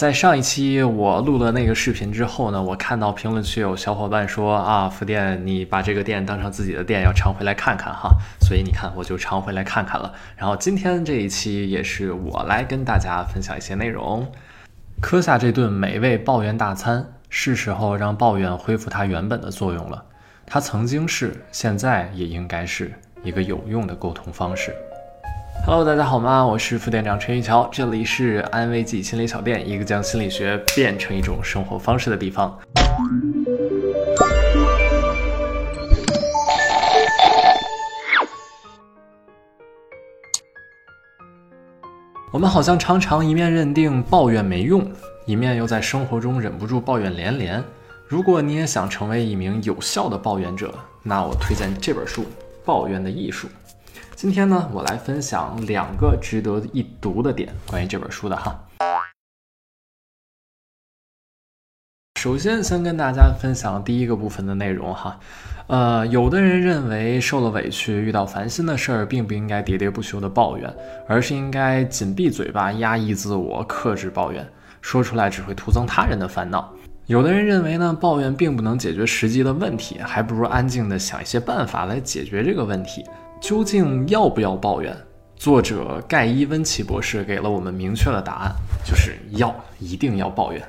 在上一期我录了那个视频之后呢，我看到评论区有小伙伴说啊，福店你把这个店当成自己的店，要常回来看看哈。所以你看，我就常回来看看了。然后今天这一期也是我来跟大家分享一些内容。磕下这顿美味抱怨大餐，是时候让抱怨恢复它原本的作用了。它曾经是，现在也应该是一个有用的沟通方式。Hello，大家好吗？我是副店长陈玉桥，这里是安慰剂心理小店，一个将心理学变成一种生活方式的地方。我们好像常常一面认定抱怨没用，一面又在生活中忍不住抱怨连连。如果你也想成为一名有效的抱怨者，那我推荐这本书《抱怨的艺术》。今天呢，我来分享两个值得一读的点，关于这本书的哈。首先，先跟大家分享第一个部分的内容哈。呃，有的人认为受了委屈、遇到烦心的事儿，并不应该喋喋不休的抱怨，而是应该紧闭嘴巴、压抑自我、克制抱怨，说出来只会徒增他人的烦恼。有的人认为呢，抱怨并不能解决实际的问题，还不如安静的想一些办法来解决这个问题。究竟要不要抱怨？作者盖伊温奇博士给了我们明确的答案，就是要，一定要抱怨。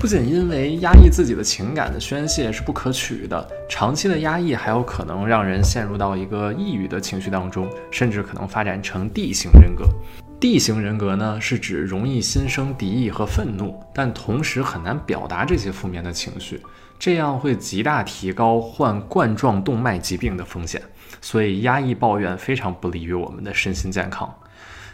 不仅因为压抑自己的情感的宣泄是不可取的，长期的压抑还有可能让人陷入到一个抑郁的情绪当中，甚至可能发展成 D 型人格。D 型人格呢，是指容易心生敌意和愤怒，但同时很难表达这些负面的情绪，这样会极大提高患冠状动脉疾病的风险。所以，压抑抱怨非常不利于我们的身心健康。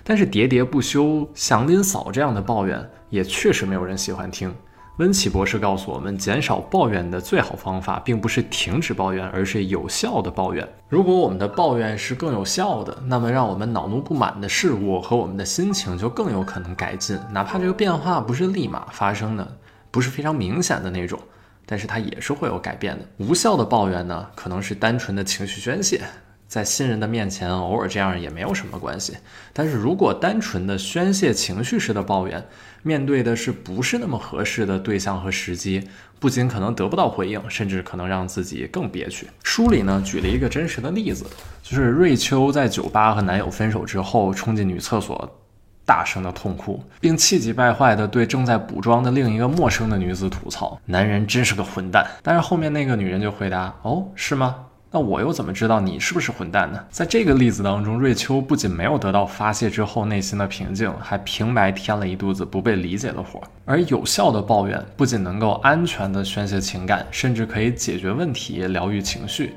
但是，喋喋不休、祥林嫂这样的抱怨也确实没有人喜欢听。温奇博士告诉我们，减少抱怨的最好方法，并不是停止抱怨，而是有效的抱怨。如果我们的抱怨是更有效的，那么让我们恼怒不满的事物和我们的心情就更有可能改进，哪怕这个变化不是立马发生的，不是非常明显的那种。但是它也是会有改变的。无效的抱怨呢，可能是单纯的情绪宣泄，在新人的面前偶尔这样也没有什么关系。但是如果单纯的宣泄情绪式的抱怨，面对的是不是那么合适的对象和时机，不仅可能得不到回应，甚至可能让自己更憋屈。书里呢举了一个真实的例子，就是瑞秋在酒吧和男友分手之后，冲进女厕所。大声的痛哭，并气急败坏地对正在补妆的另一个陌生的女子吐槽：“男人真是个混蛋。”但是后面那个女人就回答：“哦，是吗？那我又怎么知道你是不是混蛋呢？”在这个例子当中，瑞秋不仅没有得到发泄之后内心的平静，还平白添了一肚子不被理解的火。而有效的抱怨不仅能够安全地宣泄情感，甚至可以解决问题、疗愈情绪。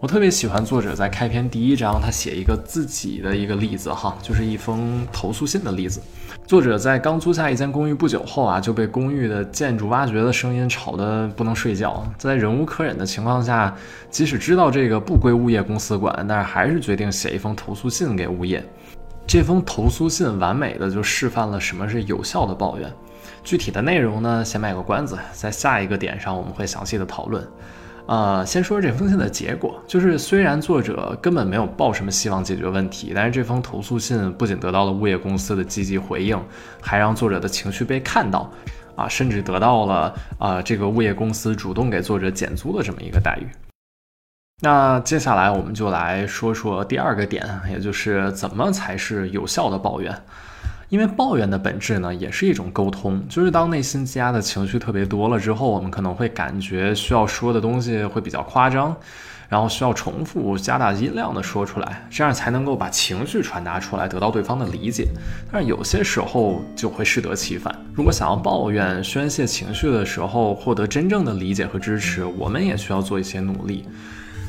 我特别喜欢作者在开篇第一章，他写一个自己的一个例子哈，就是一封投诉信的例子。作者在刚租下一间公寓不久后啊，就被公寓的建筑挖掘的声音吵得不能睡觉。在忍无可忍的情况下，即使知道这个不归物业公司管，但是还是决定写一封投诉信给物业。这封投诉信完美的就示范了什么是有效的抱怨。具体的内容呢，先卖个关子，在下一个点上我们会详细的讨论。呃，先说这封信的结果，就是虽然作者根本没有抱什么希望解决问题，但是这封投诉信不仅得到了物业公司的积极回应，还让作者的情绪被看到，啊，甚至得到了啊这个物业公司主动给作者减租的这么一个待遇。那接下来我们就来说说第二个点，也就是怎么才是有效的抱怨。因为抱怨的本质呢，也是一种沟通。就是当内心积压的情绪特别多了之后，我们可能会感觉需要说的东西会比较夸张，然后需要重复、加大音量的说出来，这样才能够把情绪传达出来，得到对方的理解。但是有些时候就会适得其反。如果想要抱怨、宣泄情绪的时候获得真正的理解和支持，我们也需要做一些努力。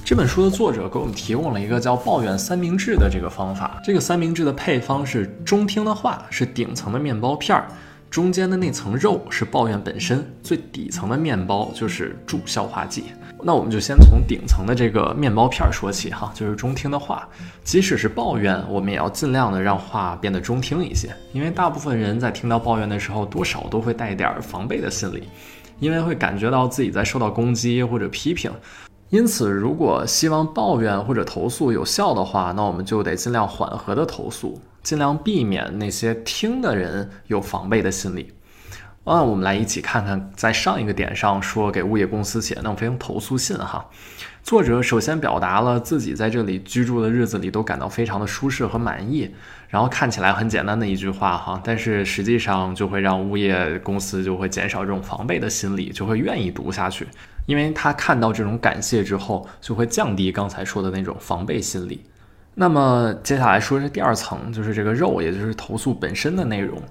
这本书的作者给我们提供了一个叫“抱怨三明治”的这个方法。这个三明治的配方是：中听的话是顶层的面包片儿，中间的那层肉是抱怨本身，最底层的面包就是助消化剂。那我们就先从顶层的这个面包片儿说起哈，就是中听的话。即使是抱怨，我们也要尽量的让话变得中听一些，因为大部分人在听到抱怨的时候，多少都会带一点防备的心理，因为会感觉到自己在受到攻击或者批评。因此，如果希望抱怨或者投诉有效的话，那我们就得尽量缓和的投诉，尽量避免那些听的人有防备的心理。啊，我们来一起看看，在上一个点上说给物业公司写那封投诉信哈。作者首先表达了自己在这里居住的日子里都感到非常的舒适和满意，然后看起来很简单的一句话哈，但是实际上就会让物业公司就会减少这种防备的心理，就会愿意读下去，因为他看到这种感谢之后，就会降低刚才说的那种防备心理。那么接下来说是第二层，就是这个肉，也就是投诉本身的内容。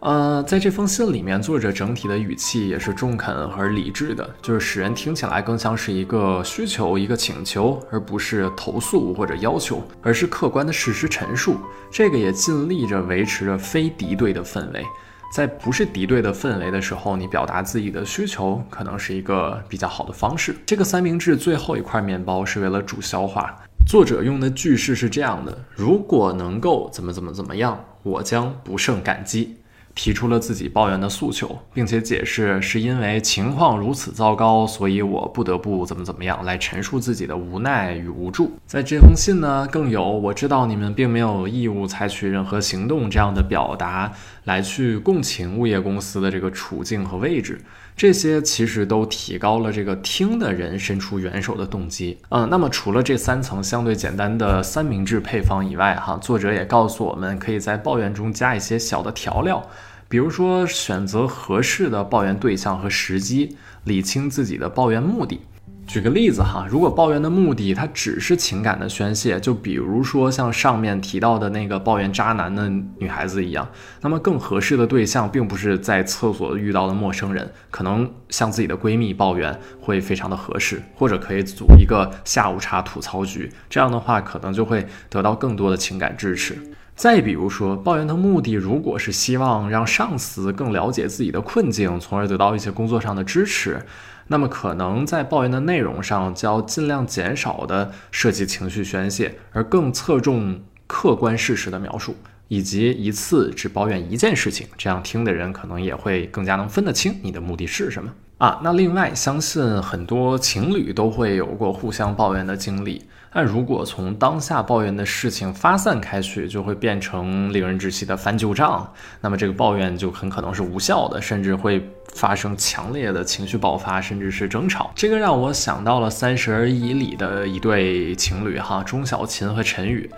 呃，在这封信里面，作者整体的语气也是中肯和理智的，就是使人听起来更像是一个需求、一个请求，而不是投诉或者要求，而是客观的事实陈述。这个也尽力着维持着非敌对的氛围。在不是敌对的氛围的时候，你表达自己的需求，可能是一个比较好的方式。这个三明治最后一块面包是为了助消化。作者用的句式是这样的：如果能够怎么怎么怎么样，我将不胜感激。提出了自己抱怨的诉求，并且解释是因为情况如此糟糕，所以我不得不怎么怎么样来陈述自己的无奈与无助。在这封信呢，更有我知道你们并没有义务采取任何行动这样的表达，来去共情物业公司的这个处境和位置。这些其实都提高了这个听的人伸出援手的动机。嗯，那么除了这三层相对简单的三明治配方以外，哈，作者也告诉我们，可以在抱怨中加一些小的调料，比如说选择合适的抱怨对象和时机，理清自己的抱怨目的。举个例子哈，如果抱怨的目的它只是情感的宣泄，就比如说像上面提到的那个抱怨渣男的女孩子一样，那么更合适的对象并不是在厕所遇到的陌生人，可能向自己的闺蜜抱怨会非常的合适，或者可以组一个下午茶吐槽局，这样的话可能就会得到更多的情感支持。再比如说，抱怨的目的如果是希望让上司更了解自己的困境，从而得到一些工作上的支持。那么可能在抱怨的内容上，就要尽量减少的涉及情绪宣泄，而更侧重客观事实的描述，以及一次只抱怨一件事情，这样听的人可能也会更加能分得清你的目的是什么啊。那另外，相信很多情侣都会有过互相抱怨的经历。那如果从当下抱怨的事情发散开去，就会变成令人窒息的翻旧账，那么这个抱怨就很可能是无效的，甚至会发生强烈的情绪爆发，甚至是争吵。这个让我想到了《三十而已》里的一对情侣哈，钟小琴和陈宇，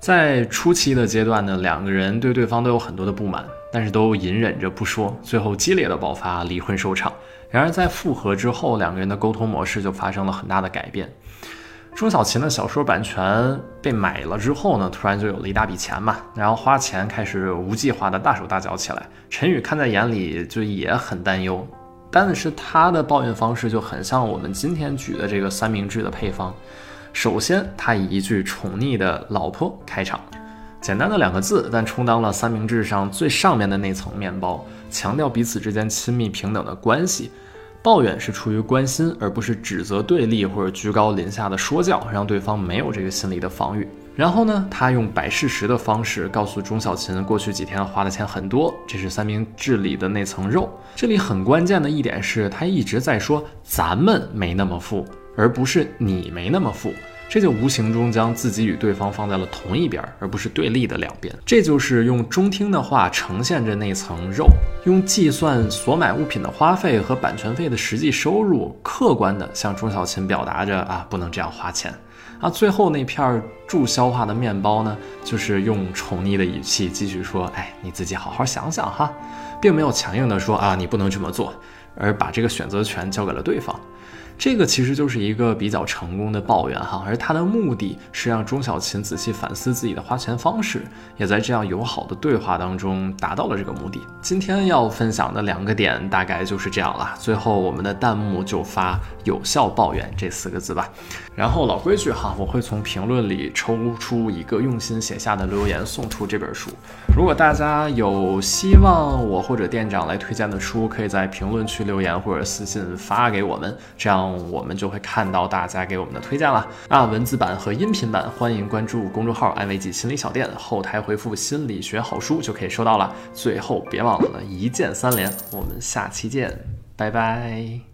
在初期的阶段呢，两个人对对方都有很多的不满，但是都隐忍着不说，最后激烈的爆发，离婚收场。然而在复合之后，两个人的沟通模式就发生了很大的改变。钟小琴的小说版权被买了之后呢，突然就有了一大笔钱嘛，然后花钱开始无计划的大手大脚起来。陈宇看在眼里就也很担忧，但是他的抱怨方式就很像我们今天举的这个三明治的配方。首先，他以一句宠溺的老婆开场，简单的两个字，但充当了三明治上最上面的那层面包，强调彼此之间亲密平等的关系。抱怨是出于关心，而不是指责、对立或者居高临下的说教，让对方没有这个心理的防御。然后呢，他用摆事实的方式告诉钟小琴，过去几天花的钱很多，这是三明治里的那层肉。这里很关键的一点是，他一直在说咱们没那么富，而不是你没那么富。这就无形中将自己与对方放在了同一边，而不是对立的两边。这就是用中听的话呈现着那层肉，用计算所买物品的花费和版权费的实际收入，客观的向钟小琴表达着啊，不能这样花钱。啊，最后那片助消化的面包呢，就是用宠溺的语气继续说，哎，你自己好好想想哈，并没有强硬的说啊，你不能这么做，而把这个选择权交给了对方。这个其实就是一个比较成功的抱怨哈，而他的目的是让钟小琴仔细反思自己的花钱方式，也在这样友好的对话当中达到了这个目的。今天要分享的两个点大概就是这样了。最后我们的弹幕就发“有效抱怨”这四个字吧。然后老规矩哈，我会从评论里抽出一个用心写下的留言送出这本书。如果大家有希望我或者店长来推荐的书，可以在评论区留言或者私信发给我们，这样。我们就会看到大家给我们的推荐了那！文字版和音频版，欢迎关注公众号“安慰剂心理小店”，后台回复“心理学好书”就可以收到了。最后别忘了一键三连，我们下期见，拜拜。